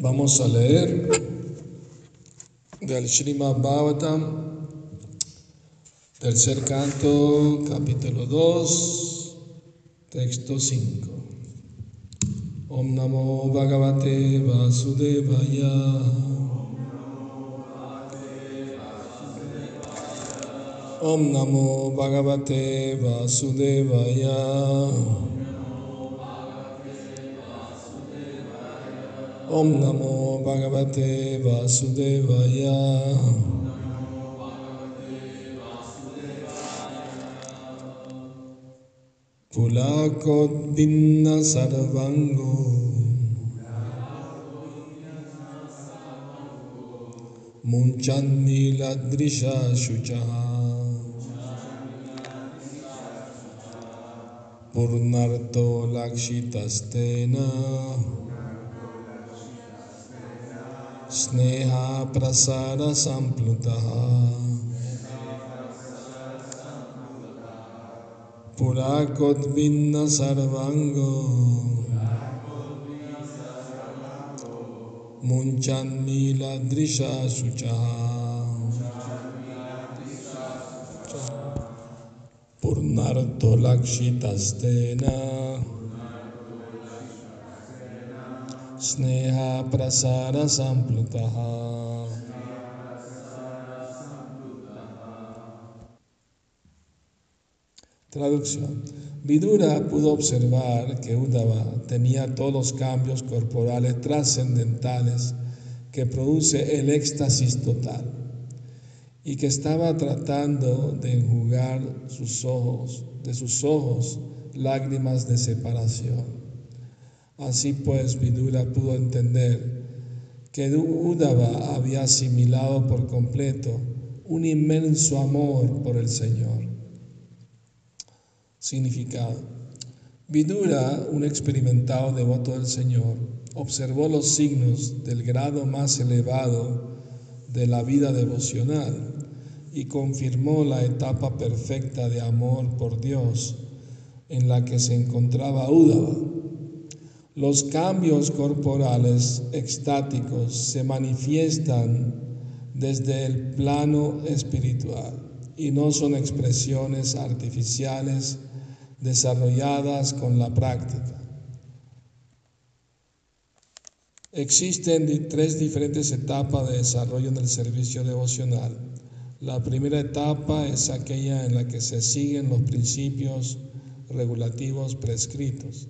Vamos a leer del Srimad Bhagavatam, tercer canto, capítulo 2, texto 5. Om Namo Bhagavate Vasudevaya. Om Namo Bhagavate Vasudevaya. Om Namo Bhagavate Vasudevaya. Pulakot Vinna Sarvango. Munchanni Ladrisha Shuchaha. Purnarto Sneha प्रसाद संप्लुत। पुरा कोद्भिन्न स्नेहाप्रसारसम्प्लुतः पुराकोद्भिन्नसर्वाङ्गो मुञ्चन्मीलदृशा शुचः पूर्णार्थोलक्षितस्तेन स्नेहा प्रसार संप्लुतः Traducción. Vidura pudo observar que Uddhava tenía todos los cambios corporales trascendentales que produce el éxtasis total y que estaba tratando de enjugar sus ojos, de sus ojos lágrimas de separación. Así pues, Vidura pudo entender que Uddhava había asimilado por completo un inmenso amor por el Señor. Significado. Vidura, un experimentado devoto del Señor, observó los signos del grado más elevado de la vida devocional y confirmó la etapa perfecta de amor por Dios en la que se encontraba Uddhava. Los cambios corporales extáticos se manifiestan desde el plano espiritual y no son expresiones artificiales desarrolladas con la práctica. Existen tres diferentes etapas de desarrollo en el servicio devocional. La primera etapa es aquella en la que se siguen los principios regulativos prescritos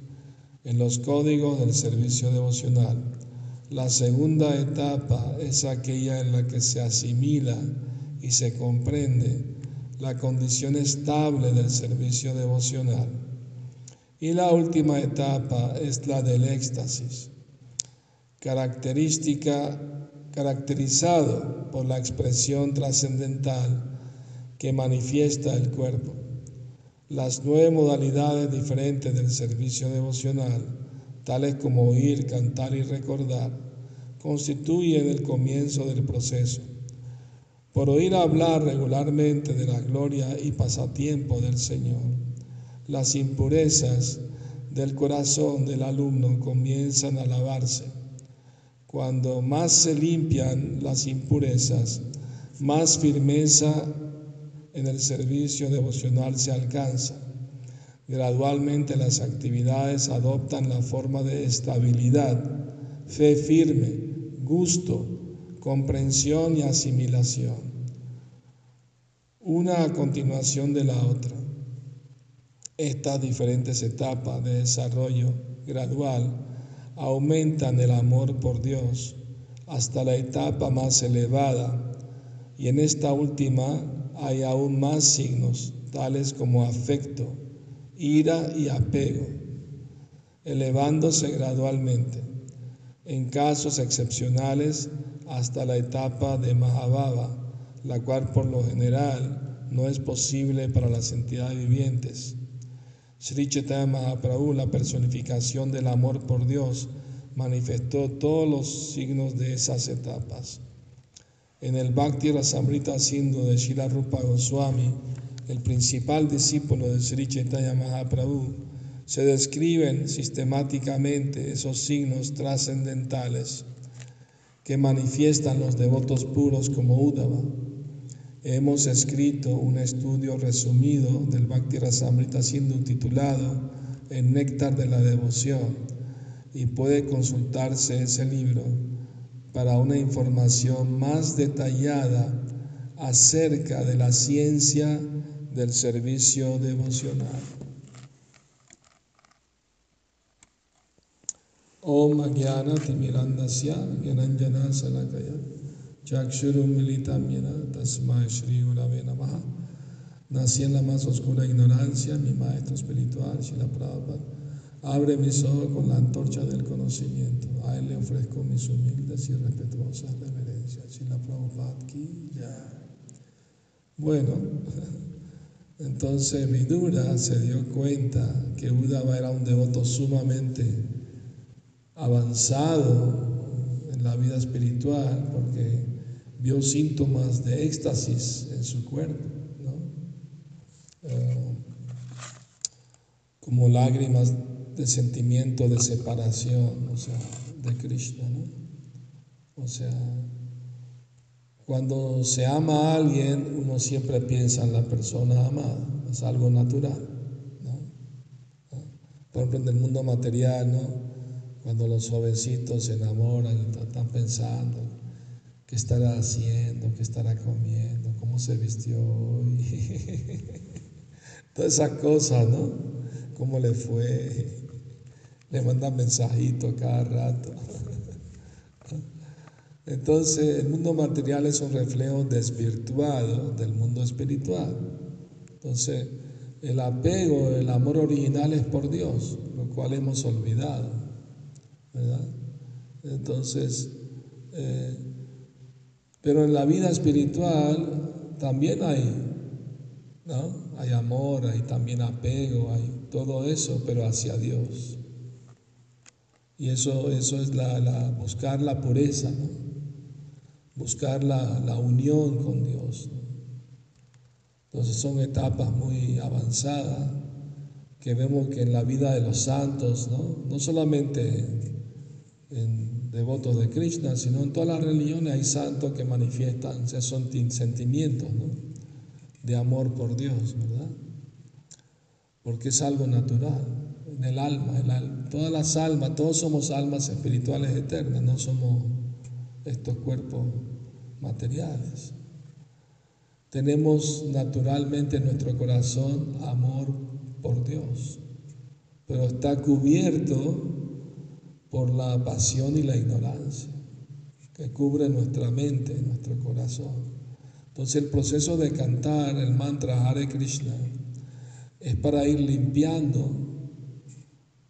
en los códigos del servicio devocional. La segunda etapa es aquella en la que se asimila y se comprende la condición estable del servicio devocional. Y la última etapa es la del éxtasis, característica caracterizado por la expresión trascendental que manifiesta el cuerpo. Las nueve modalidades diferentes del servicio devocional, tales como oír, cantar y recordar, constituyen el comienzo del proceso. Por oír hablar regularmente de la gloria y pasatiempo del Señor, las impurezas del corazón del alumno comienzan a lavarse. Cuando más se limpian las impurezas, más firmeza en el servicio devocional se alcanza. Gradualmente las actividades adoptan la forma de estabilidad, fe firme, gusto, comprensión y asimilación. Una a continuación de la otra. Estas diferentes etapas de desarrollo gradual aumentan el amor por Dios hasta la etapa más elevada y en esta última hay aún más signos, tales como afecto, ira y apego, elevándose gradualmente, en casos excepcionales hasta la etapa de Mahabhava, la cual por lo general no es posible para las entidades vivientes. Sri Chaitanya Mahaprabhu, la personificación del amor por Dios, manifestó todos los signos de esas etapas. En el Bhakti Rasamrita Sindhu de Srila Rupa Goswami, el principal discípulo de Sri Chaitanya Mahaprabhu, se describen sistemáticamente esos signos trascendentales que manifiestan los devotos puros como Uddhava. Hemos escrito un estudio resumido del Bhakti Rasamrita Sindhu titulado El Néctar de la Devoción y puede consultarse ese libro para una información más detallada acerca de la ciencia del servicio devocional. Om Agyana Timirandasya Gyananjana Salakaya Chakshurum Militam Yena Tasmai Shri Gurave Namaha Nací en la más oscura ignorancia, mi maestro espiritual, Shila Prabhupada, abre mis ojos con la antorcha del conocimiento. A él le ofrezco mis humildes y respetuosas reverencias. Shila Prabhupada ki ya. Bueno, entonces Vidura se dio cuenta que Udava era un devoto sumamente avanzado en la vida espiritual porque vio síntomas de éxtasis en su cuerpo, eh, como lágrimas de sentimiento de separación, o sea, de Krishna. ¿no? O sea, cuando se ama a alguien, uno siempre piensa en la persona amada, es algo natural. ¿no? Por ejemplo, en el mundo material, ¿no? Cuando los jovencitos se enamoran y están pensando qué estará haciendo, qué estará comiendo, cómo se vistió hoy. Todas esas cosas, ¿no? ¿Cómo le fue? Le mandan mensajitos cada rato. Entonces, el mundo material es un reflejo desvirtuado del mundo espiritual. Entonces, el apego, el amor original es por Dios, lo cual hemos olvidado. Entonces, eh, pero en la vida espiritual también hay, ¿no? Hay amor, hay también apego, hay todo eso, pero hacia Dios. Y eso, eso es la, buscar la pureza, buscar la, unión con Dios. Entonces son etapas muy avanzadas que vemos que en la vida de los santos, no, no solamente en devotos de Krishna, sino en todas las religiones hay santos que manifiestan esos sentimientos de amor por Dios, ¿verdad? Porque es algo natural en el alma, el Todas las almas, todos somos almas espirituales eternas, no somos estos cuerpos materiales. Tenemos naturalmente en nuestro corazón amor por Dios, pero está cubierto por la pasión y la ignorancia que cubre nuestra mente, nuestro corazón. Entonces el proceso de cantar el mantra Hare Krishna es para ir limpiando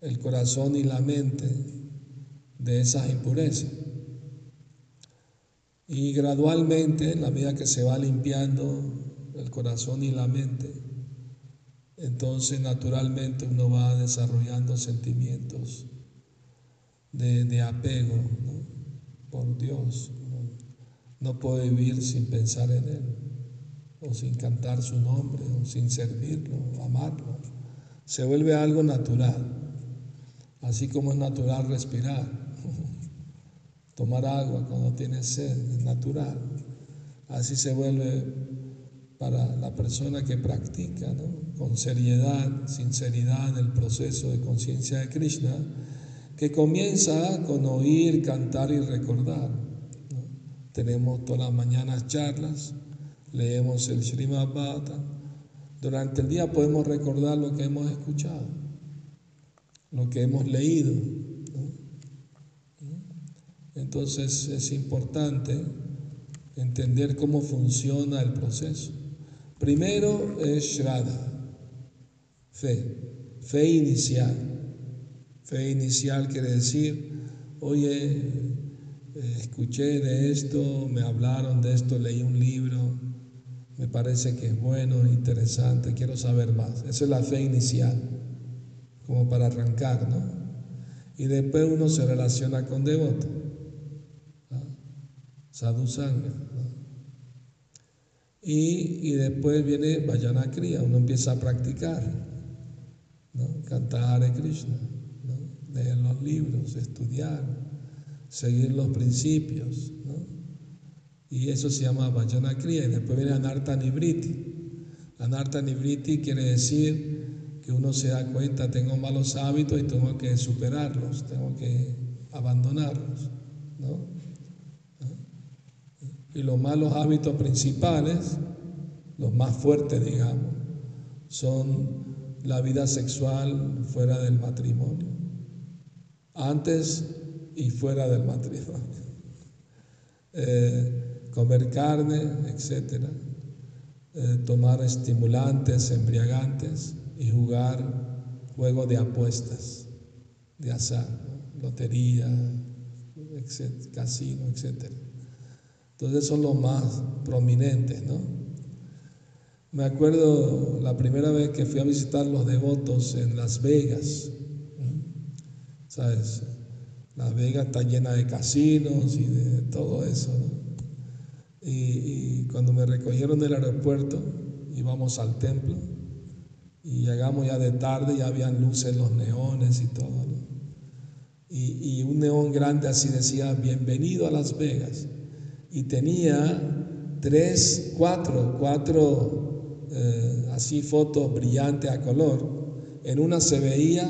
el corazón y la mente de esas impurezas. Y gradualmente, en la medida que se va limpiando el corazón y la mente, entonces naturalmente uno va desarrollando sentimientos de, apego por Dios. No, puede vivir sin pensar en Él, o sin cantar su nombre, o sin servirlo, amarlo. Se vuelve algo natural, así como es natural respirar. Tomar agua cuando tiene sed es natural. Así se vuelve para la persona que practica con seriedad, sinceridad el proceso de conciencia de Krishna que comienza con oír, cantar y recordar. Tenemos todas las mañanas charlas, leemos el Srimad Bhata. Durante el día podemos recordar lo que hemos escuchado, lo que hemos leído. Entonces es importante entender cómo funciona el proceso. Primero es Shraddha, fe, fe inicial. Fe inicial quiere decir, oye, escuché de esto, me hablaron de esto, leí un libro, me parece que es bueno, interesante, quiero saber más. Esa es la fe inicial, como para arrancar, ¿no? Y después uno se relaciona con devoto, sadhu sangha. Y, y, después viene Vayana Kriya, uno empieza a practicar, ¿no? cantar a Krishna leer los libros, estudiar, seguir los principios. Y eso se llama Vajana Kriya. Y después viene Anarta Nibriti. Anarta Nibriti quiere decir que uno se da cuenta, tengo malos hábitos y tengo que superarlos, tengo que abandonarlos. Y los malos hábitos principales, los más fuertes, digamos, son la vida sexual fuera del matrimonio, antes y fuera del matrimonio, eh, comer carne, etc., eh, tomar estimulantes, embriagantes y jugar juegos de apuestas, de azar, lotería, casino, etc. Entonces son los más prominentes, ¿no? Me acuerdo la primera vez que fui a visitar los devotos en Las Vegas. ¿Sabes? Las Vegas está llena de casinos y de todo eso. Y, cuando me recogieron del aeropuerto, íbamos al templo y llegamos ya de tarde, ya habían luces, los neones y todo. Y, y un neón grande así decía, bienvenido a Las Vegas. Y tenía tres, cuatro, cuatro eh, así fotos brillantes a color. En una se veía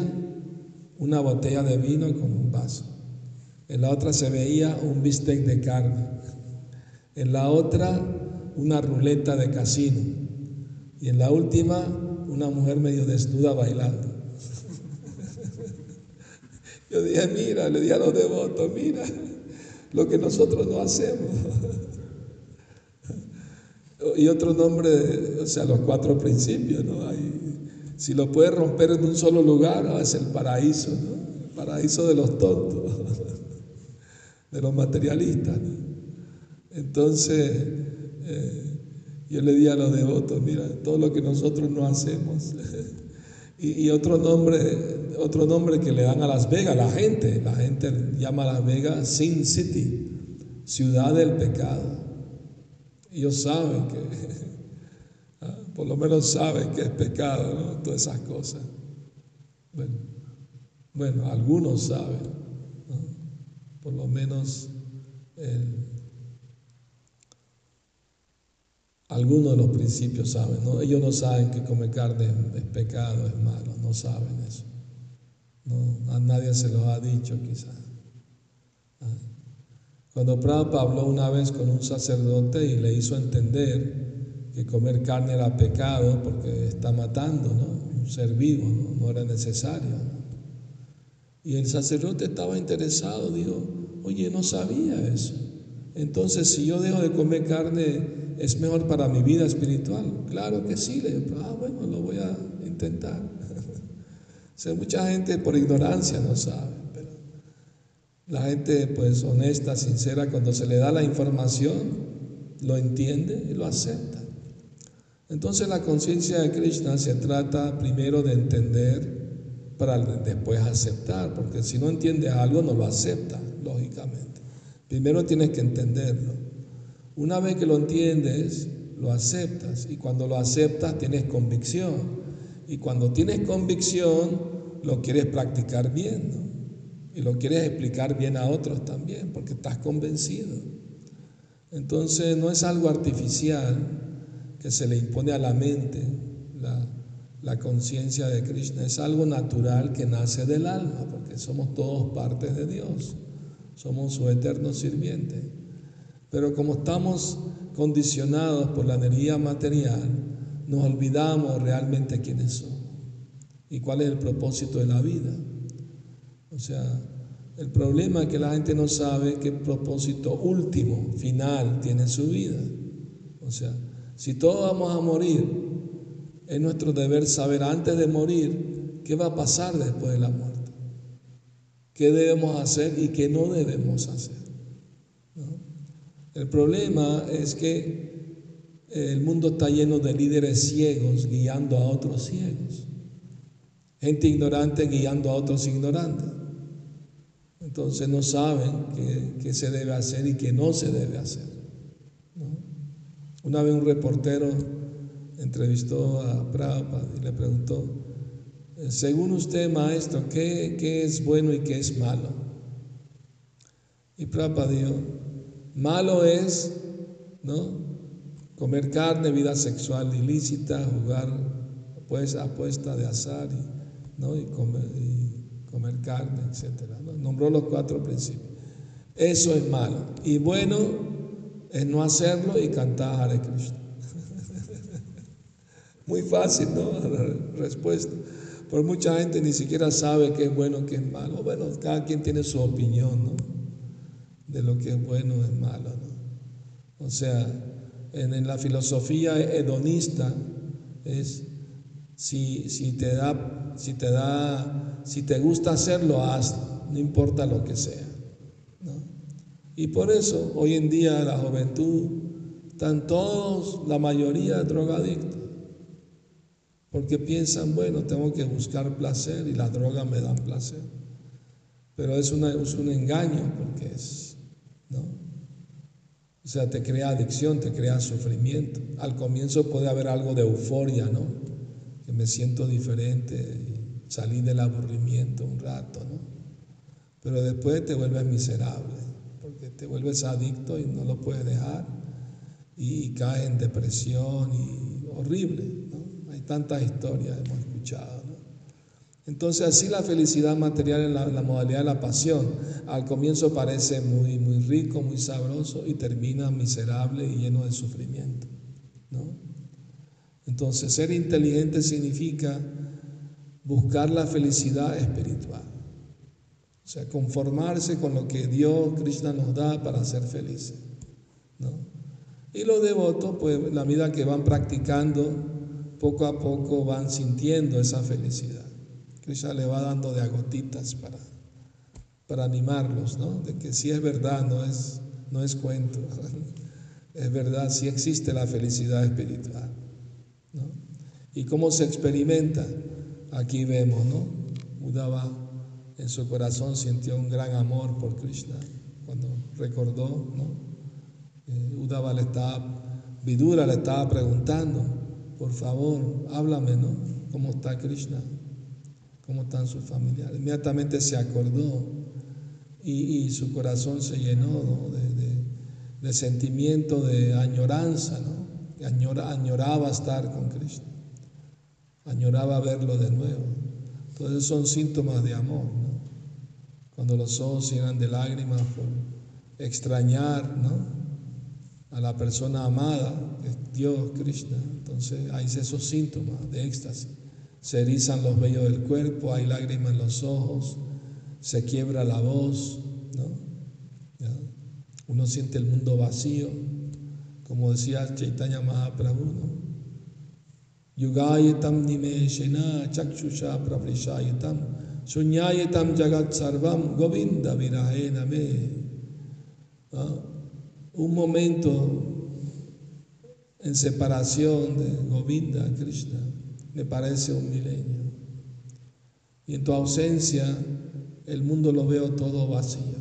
una botella de vino con un vaso. En la otra se veía un bistec de carne. En la otra una ruleta de casino. Y en la última una mujer medio desnuda bailando. Yo dije, mira, le di a los devotos, mira lo que nosotros no hacemos. Y otro nombre, o sea, los cuatro principios, ¿no? si lo puedes romper en un solo lugar, ah, es el paraíso, ¿no? El paraíso de los tontos, de los materialistas. Entonces, eh, yo le di a los devotos, mira, todo lo que nosotros no hacemos. y, otro nombre, otro nombre que le dan a Las Vegas, la gente, la gente llama a Las Vegas Sin City, ciudad del pecado. Ellos saben que, ah, por lo menos saben que es pecado. Todas esas cosas. Bueno, bueno algunos saben, por lo menos algunos de los principios saben, ¿no? Ellos no saben que comer carne es, pecado, es malo, no saben eso. A nadie se lo ha dicho quizás. Cuando Prabhupada habló una vez con un sacerdote y le hizo entender que comer carne era pecado porque está matando, ¿no? Un ser vivo, ¿no? era necesario. Y el sacerdote estaba interesado, dijo, oye, no sabía eso. Entonces, si yo dejo de comer carne, ¿es mejor para mi vida espiritual? Claro que sí, le digo, ah, bueno, lo voy a intentar. o mucha gente por ignorancia no sabe. La gente pues honesta, sincera, cuando se le da la información, lo entiende y lo acepta. Entonces la conciencia de Krishna se trata primero de entender para después aceptar, porque si no entiendes algo no lo acepta, lógicamente. Primero tienes que entenderlo. Una vez que lo entiendes, lo aceptas y cuando lo aceptas tienes convicción. Y cuando tienes convicción, lo quieres practicar bien y lo quieres explicar bien a otros también, porque estás convencido. Entonces no es algo artificial que se le impone a la mente la, la conciencia de Krishna, es algo natural que nace del alma, porque somos todos partes de Dios, somos su eterno sirviente. Pero como estamos condicionados por la energía material, nos olvidamos realmente quiénes somos y cuál es el propósito de la vida. O sea, el problema es que la gente no sabe qué propósito último, final, tiene su vida. O sea, si todos vamos a morir, es nuestro deber saber antes de morir qué va a pasar después de la muerte. ¿Qué debemos hacer y qué no debemos hacer? El problema es que el mundo está lleno de líderes ciegos guiando a otros ciegos. Gente ignorante guiando a otros ignorantes. Entonces no saben qué, se debe hacer y qué no se debe hacer. Una vez un reportero entrevistó a Prabhupada y le preguntó, según usted, maestro, ¿qué, ¿qué, es bueno y qué es malo? Y Prabhupada dijo, malo es, ¿no? Comer carne, vida sexual ilícita, jugar pues apuesta de azar y, ¿no? y, comer, carne, etc. Nombró los cuatro principios. Eso es malo. Y bueno es no hacerlo y cantar Hare Krishna. Muy fácil, ¿no? Respuesta. Pero mucha gente ni siquiera sabe qué es bueno, qué es malo. Bueno, cada quien tiene su opinión, ¿no? De lo que es bueno o es malo. O sea, en, la filosofía hedonista es si, si, te da, si te da, si te gusta hacerlo, hazlo, no importa lo que sea. Y por eso hoy en día la juventud están todos, la mayoría drogadictos porque piensan, bueno, tengo que buscar placer y las drogas me dan placer. Pero es, es un engaño porque es, ¿no? O sea, te crea adicción, te crea sufrimiento. Al comienzo puede haber algo de euforia, ¿no? Que me siento diferente y salí del aburrimiento un rato, ¿no? Pero después te vuelves miserable, porque te vuelves adicto y no lo puedes dejar y, y caes en depresión y horrible tantas historias hemos escuchado. Entonces así la felicidad material en la, modalidad de la pasión al comienzo parece muy, muy rico, muy sabroso y termina miserable y lleno de sufrimiento. Entonces ser inteligente significa buscar la felicidad espiritual. O sea, conformarse con lo que Dios, Krishna nos da para ser felices. Y los devotos, pues la vida que van practicando, poco a poco van sintiendo esa felicidad. Krishna le va dando de agotitas para, para animarlos, ¿no? De que si es verdad, no es, no es cuento. Es verdad, si existe la felicidad espiritual. ¿no? ¿Y cómo se experimenta? Aquí vemos, ¿no? Udava en su corazón sintió un gran amor por Krishna cuando recordó, ¿no? Eh, Udava le estaba, Vidura le estaba preguntando, por favor, háblame, ¿no? ¿Cómo está Krishna? ¿Cómo están sus familiares? Inmediatamente se acordó y, su corazón se llenó de, sentimiento de añoranza, ¿no? añoraba estar con Krishna, añoraba verlo de nuevo. Entonces son síntomas de amor, ¿no? Cuando los ojos llenan de lágrimas por extrañar, ¿no? A la persona amada, Dios, Krishna. Entonces hay esos síntomas de éxtasis. Se erizan los vellos del cuerpo, hay lágrimas en los ojos, se quiebra la voz, ¿no? Uno siente el mundo vacío, como decía Chaitanya Mahaprabhu, ¿no? Yugayetam nimeshena chakshusha pravrishayetam sunyayetam jagat sarvam govinda virahena me un momento en separación de Govinda, Krishna, me parece un milenio. Y en tu ausencia, el mundo lo veo todo vacío.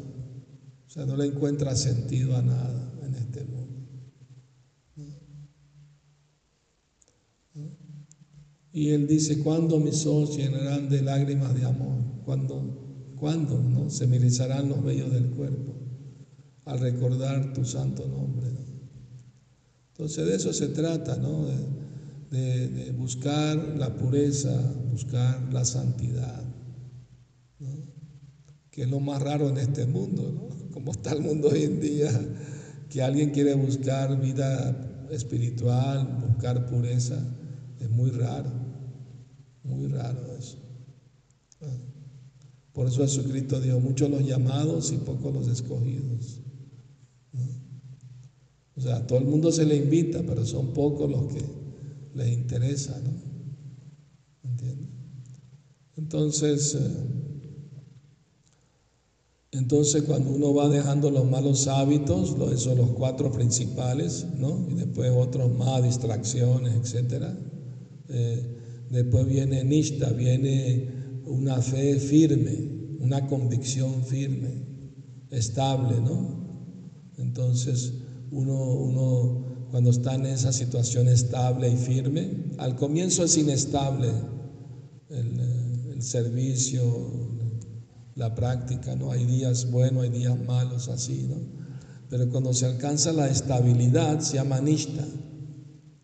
O sea, no le encuentra sentido a nada en este mundo. Y él dice, ¿cuándo mis ojos llenarán de lágrimas de amor? ¿Cuándo, ¿cuándo no? se me los vellos del cuerpo? Al recordar tu santo nombre. Entonces de eso se trata, ¿no? De, buscar la pureza, buscar la santidad, ¿no? que es lo más raro en este mundo, ¿no? como está el mundo hoy en día, que alguien quiere buscar vida espiritual, buscar pureza, es muy raro, muy raro eso. Por eso Jesucristo dijo, muchos los llamados y pocos los escogidos. A todo el mundo se le invita, pero son pocos los que les interesa, ¿no? ¿Entiendes? Entonces, eh, entonces cuando uno va dejando los malos hábitos, esos los cuatro principales, ¿no? Y después otros más, distracciones, etcétera. Eh, después viene nishta, viene una fe firme, una convicción firme, estable, ¿no? Entonces, uno, cuando está en esa situación estable y firme, al comienzo es inestable el, servicio, la práctica, ¿no? Hay días buenos, hay días malos, así, ¿no? Pero cuando se alcanza la estabilidad, se llama nishta,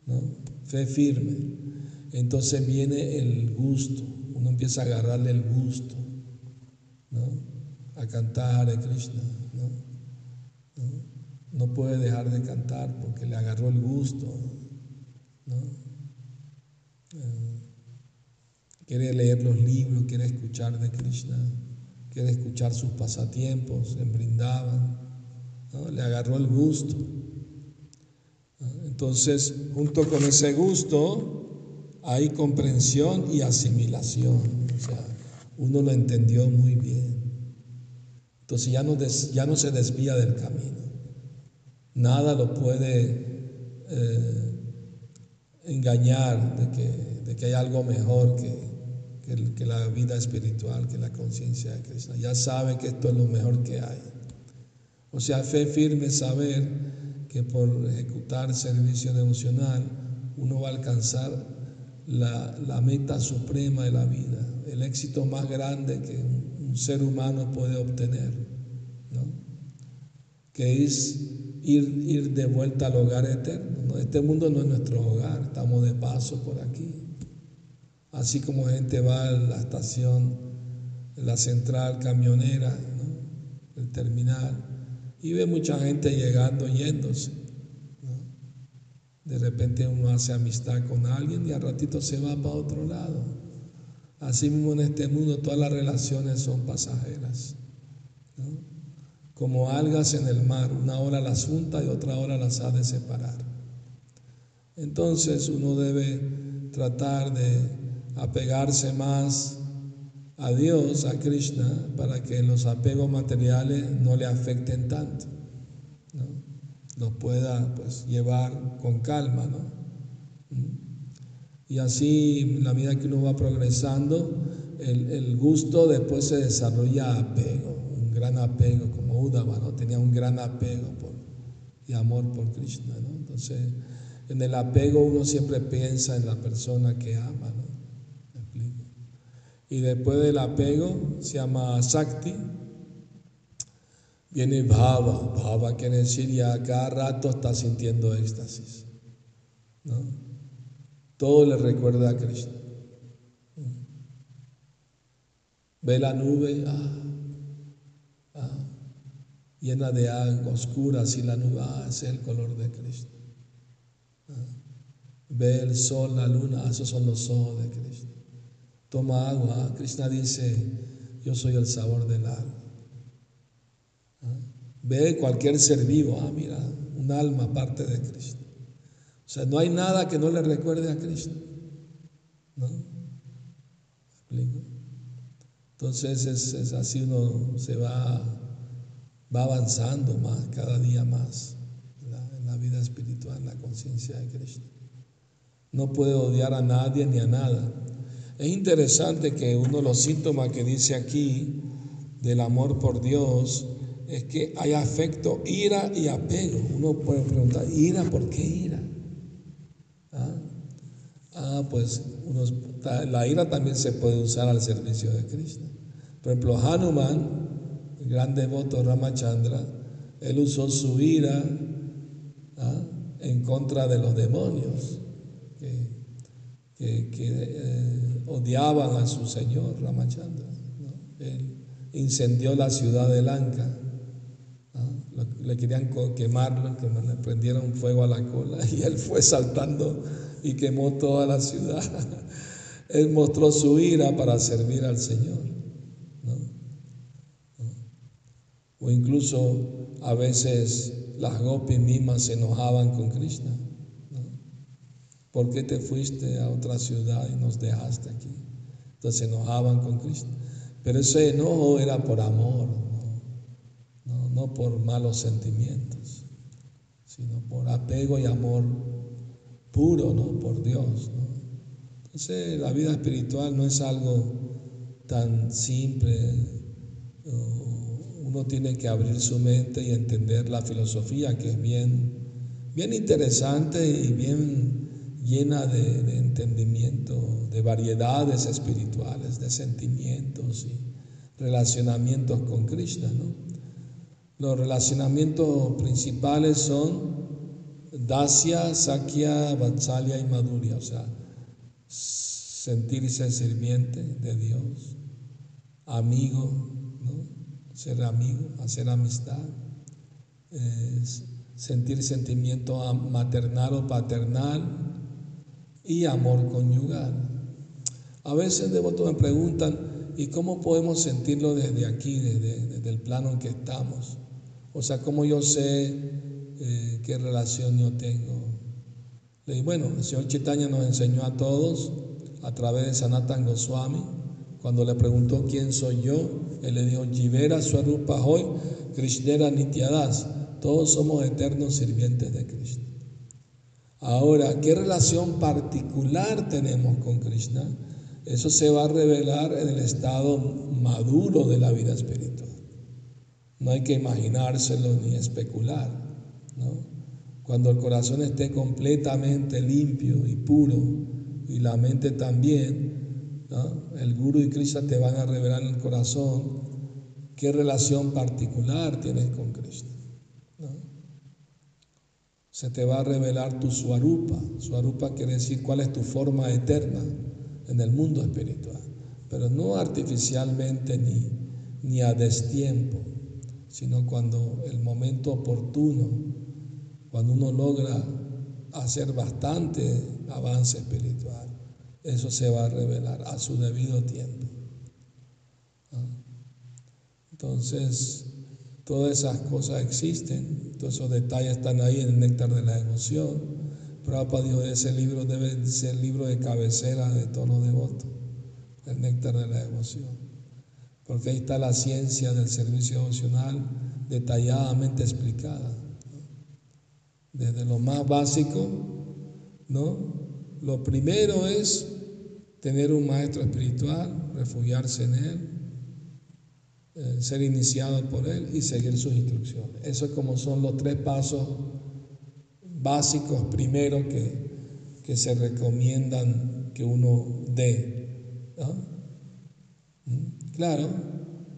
¿no? Fe firme. Entonces viene el gusto, uno empieza a agarrarle el gusto, ¿no? A cantar a Krishna, ¿no? ¿no? puede dejar de cantar porque le agarró el gusto, ¿no? Eh, quiere leer los libros, quiere escuchar de Krishna quiere escuchar sus pasatiempos en Brindavan, le agarró el gusto. Entonces, junto con ese gusto, hay comprensión y asimilación. O sea, uno lo entendió muy bien. Entonces ya no, ya no se desvía del camino. Nada lo puede eh, engañar de que, de que hay algo mejor que, que, la vida espiritual, que la conciencia de Cristo. Ya sabe que esto es lo mejor que hay. O sea, fe firme saber que por ejecutar servicio devocional uno va a alcanzar la, meta suprema de la vida, el éxito más grande que un, ser humano puede obtener. Que es ir, ir de vuelta al hogar eterno. Este mundo no es nuestro hogar, estamos de paso por aquí. Así como gente va a la estación, la central camionera, el terminal, y ve mucha gente llegando, yéndose. De repente uno hace amistad con alguien y al ratito se va para otro lado. Así mismo en este mundo todas las relaciones son pasajeras. Como algas en el mar, una hora las junta y otra hora las ha de separar. Entonces uno debe tratar de apegarse más a Dios, a Krishna, para que los apegos materiales no le afecten tanto, ¿no? los pueda pues, llevar con calma. ¿no? Y así, la medida que uno va progresando, el, gusto después se desarrolla apego, un gran apego, ¿no? tenía un gran apego por, y amor por Krishna. ¿no? Entonces, en el apego uno siempre piensa en la persona que ama. ¿no? Y después del apego se llama Sakti. Viene Bhava. Bhava quiere decir ya cada rato está sintiendo éxtasis. ¿no? Todo le recuerda a Krishna. Ve la nube ah, llena de agua oscura, así la nube, ah, es el color de Krishna. Ve el sol, la luna, esos son los ojos de Krishna toma agua. Krishna dice, yo soy el sabor del agua. ¿Ah? Ve cualquier ser vivo, ah, mira, un alma parte de Krishna. O sea, no hay nada que no le recuerde a Krishna. ¿No? Entonces es, así uno se va, va avanzando más, cada día más en la vida espiritual, en la conciencia de Krishna. No puede odiar a nadie ni a nada. Es interesante que uno de los síntomas que dice aquí del amor por Dios es que hay afecto, ira y apego. Uno puede preguntar, ¿ira? ¿Por qué ira? Ah, ah pues la ira también se puede usar al servicio de Cristo. Por ejemplo, Hanuman, gran devoto Ramachandra, él usó su ira ah, en contra de los demonios que, eh, odiaban a su señor Ramachandra. Él incendió la ciudad de Lanka. Le querían quemarlo, que le prendieron fuego a la cola y él fue saltando y quemó toda la ciudad. Él mostró su ira para servir al Señor. O incluso a veces las gopis mismas se enojaban con Krishna. ¿Por qué te fuiste a otra ciudad y nos dejaste aquí? Entonces se enojaban con Cristo. Pero ese enojo era por amor, no, por malos sentimientos, sino por apego y amor puro, ¿no? Por Dios, Entonces la vida espiritual no es algo tan simple. Uno tiene que abrir su mente y entender la filosofía que es bien, bien interesante y bien llena de, entendimiento, de variedades espirituales, de sentimientos y relacionamientos con Krishna. Los relacionamientos principales son Dasya, Sakya, Vatsalya y Madhurya, o sea, sentirse sirviente de Dios, amigo, ¿no? Ser amigo, hacer amistad, sentir sentimiento maternal o paternal y amor conyugal. A veces devotos me preguntan, ¿y cómo podemos sentirlo desde aquí, desde, el plano en que estamos? O sea, ¿cómo yo sé eh, qué relación yo tengo? Le digo, bueno, el señor Chaitanya nos enseñó a todos a través de Sanatan Goswami. Cuando le preguntó quién soy yo, él le dijo, Jivera Swarupa Hoy, Krishnera Nityadas. Todos somos eternos sirvientes de Krishna. Ahora, ¿qué relación particular tenemos con Krishna? Eso se va a revelar en el estado maduro de la vida espiritual. No hay que imaginárselo ni especular. Cuando el corazón esté completamente limpio y puro y la mente también, el Guru y Krishna te van a revelar en el corazón qué relación particular tienes con Krishna. Se te va a revelar tu Swarupa. Swarupa quiere decir cuál es tu forma eterna en el mundo espiritual, pero no artificialmente ni, ni a destiempo, sino cuando el momento oportuno, cuando uno logra hacer bastante avance espiritual, eso se va a revelar a su debido tiempo. ¿Ah? Entonces, todas esas cosas existen, todos esos detalles están ahí en el néctar de la emoción. Prabhupada dijo, ese libro debe ser el libro de cabecera de tono devoto, el néctar de la devoción. Porque ahí está la ciencia del servicio devocional detalladamente explicada. Desde lo más básico, ¿no? Lo primero es tener un maestro espiritual, refugiarse en él, eh, ser iniciado por él y seguir sus instrucciones. Eso es como son los tres pasos básicos primero que, que se recomiendan que uno dé. ¿Mm? Claro,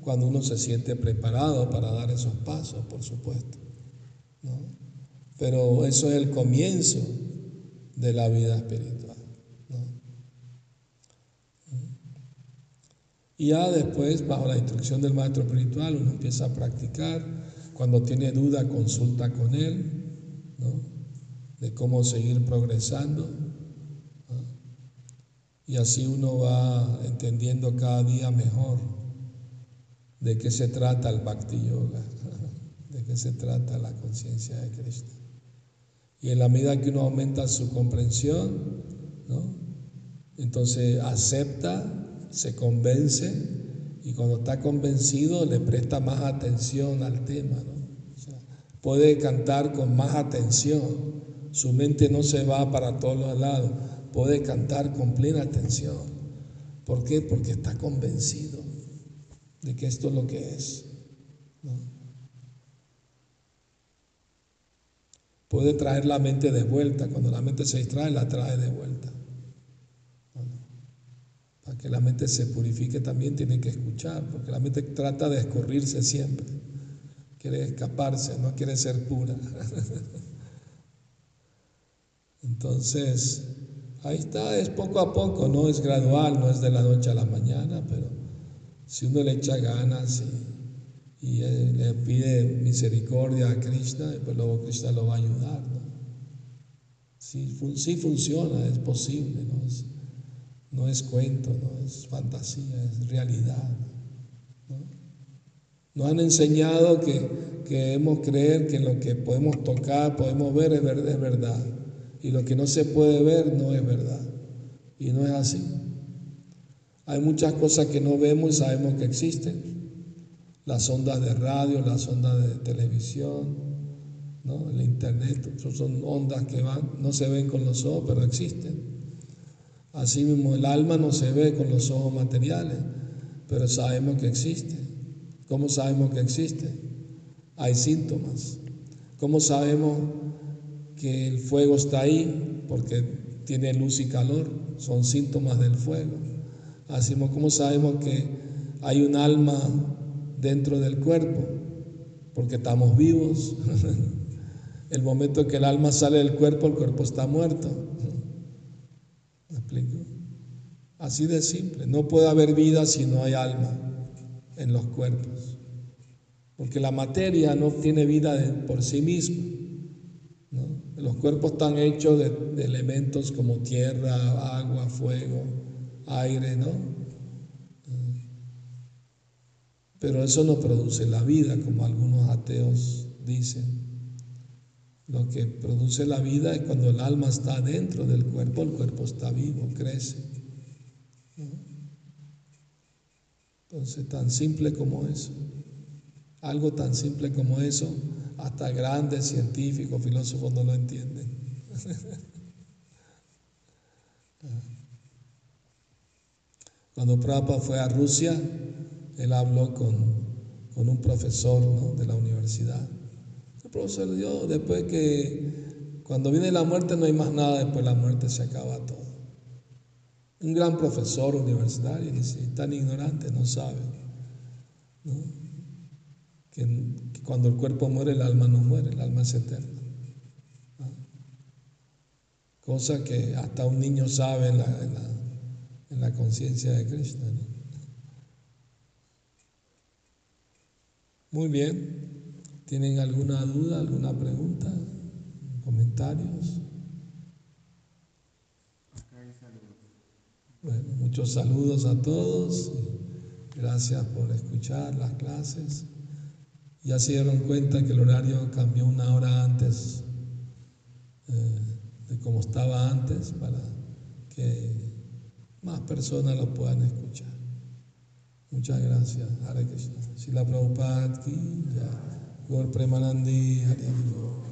cuando uno se siente preparado para dar esos pasos, por supuesto. Pero eso es el comienzo de la vida espiritual. ¿Mm? Y ya después, bajo la instrucción del maestro espiritual, uno empieza a practicar. Cuando tiene duda, consulta con él. ¿no? de cómo seguir progresando. Y así uno va entendiendo cada día mejor de qué se trata el Bhakti Yoga, de qué se trata la conciencia de Cristo. Y en la medida que uno aumenta su comprensión, entonces acepta, se convence y cuando está convencido le presta más atención al tema. puede cantar con más atención su mente no se va para todos los lados, puede cantar con plena atención. ¿Por qué? Porque está convencido de que esto es lo que es. Puede traer la mente de vuelta. Cuando la mente se distrae, la trae de vuelta. Para que la mente se purifique también tiene que escuchar, porque la mente trata de escurrirse siempre. Quiere escaparse, no quiere ser pura. Entonces, ahí está, es poco a poco, no es gradual, no es de la noche a la mañana, pero si uno le echa ganas y, le pide misericordia a Krishna, pues luego Krishna lo va a ayudar. ¿no? Sí, funciona, es posible, ¿no? Es, no es cuento, no es fantasía, es realidad. Nos han enseñado que, que debemos creer que lo que podemos tocar, podemos ver, es verdad. Y lo que no se puede ver no es verdad. Y no es así. Hay muchas cosas que no vemos y sabemos que existen. Las ondas de radio, las ondas de televisión, ¿no? el internet, son ondas que van, no se ven con los ojos, pero existen. Así mismo el alma no se ve con los ojos materiales, pero sabemos que existe. ¿Cómo sabemos que existe? Hay síntomas. ¿Cómo sabemos que el fuego está ahí porque tiene luz y calor, son síntomas del fuego. Así como sabemos que hay un alma dentro del cuerpo, porque estamos vivos. el momento que el alma sale del cuerpo, el cuerpo está muerto. ¿Me explico? Así de simple. No puede haber vida si no hay alma en los cuerpos. Porque la materia no tiene vida por sí misma. Los cuerpos están hechos de, de elementos como tierra, agua, fuego, aire, ¿no? Pero eso no produce la vida, como algunos ateos dicen. Lo que produce la vida es cuando el alma está dentro del cuerpo, el cuerpo está vivo, crece. Entonces, tan simple como eso. Algo tan simple como eso, hasta grandes científicos, filósofos no lo entienden. Cuando Prabhupada fue a Rusia, él habló con, un profesor de la universidad. El profesor dijo, después que cuando viene la muerte no hay más nada, después de la muerte se acaba todo. Un gran profesor universitario dice, tan ignorante, no sabe. Que, cuando el cuerpo muere, el alma no muere, el alma es eterna. Cosa que hasta un niño sabe en la, en la, conciencia de Krishna. Muy bien. ¿Tienen alguna duda, alguna pregunta? ¿Comentarios? Bueno, muchos saludos a todos. Gracias por escuchar las clases. Ya se dieron cuenta que el horario cambió una hora antes eh, de como estaba antes para que más personas lo puedan escuchar. Muchas gracias. Hare Krishna. Sila Prabhupada Gaur Premanandi, Hare